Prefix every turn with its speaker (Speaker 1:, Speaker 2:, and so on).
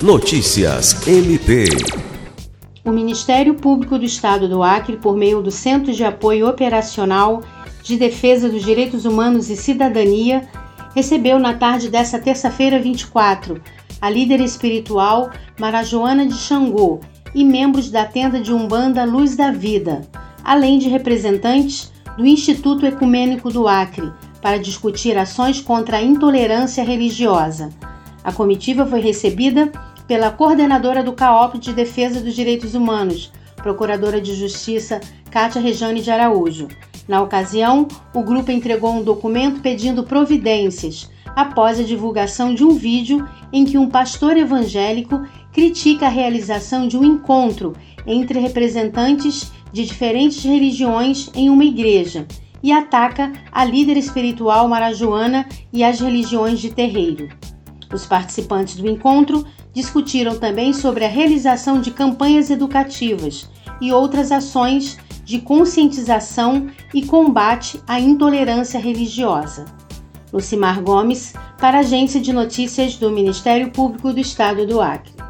Speaker 1: Notícias MP.
Speaker 2: O Ministério Público do Estado do Acre, por meio do Centro de Apoio Operacional de Defesa dos Direitos Humanos e Cidadania, recebeu na tarde desta terça-feira 24 a líder espiritual Marajoana de Xangô e membros da tenda de Umbanda Luz da Vida, além de representantes do Instituto Ecumênico do Acre, para discutir ações contra a intolerância religiosa. A comitiva foi recebida pela coordenadora do CAOP de Defesa dos Direitos Humanos, Procuradora de Justiça Cátia Rejane de Araújo. Na ocasião, o grupo entregou um documento pedindo providências após a divulgação de um vídeo em que um pastor evangélico critica a realização de um encontro entre representantes de diferentes religiões em uma igreja e ataca a líder espiritual marajoana e as religiões de terreiro. Os participantes do encontro discutiram também sobre a realização de campanhas educativas e outras ações de conscientização e combate à intolerância religiosa. Lucimar Gomes, para a Agência de Notícias do Ministério Público do Estado do Acre.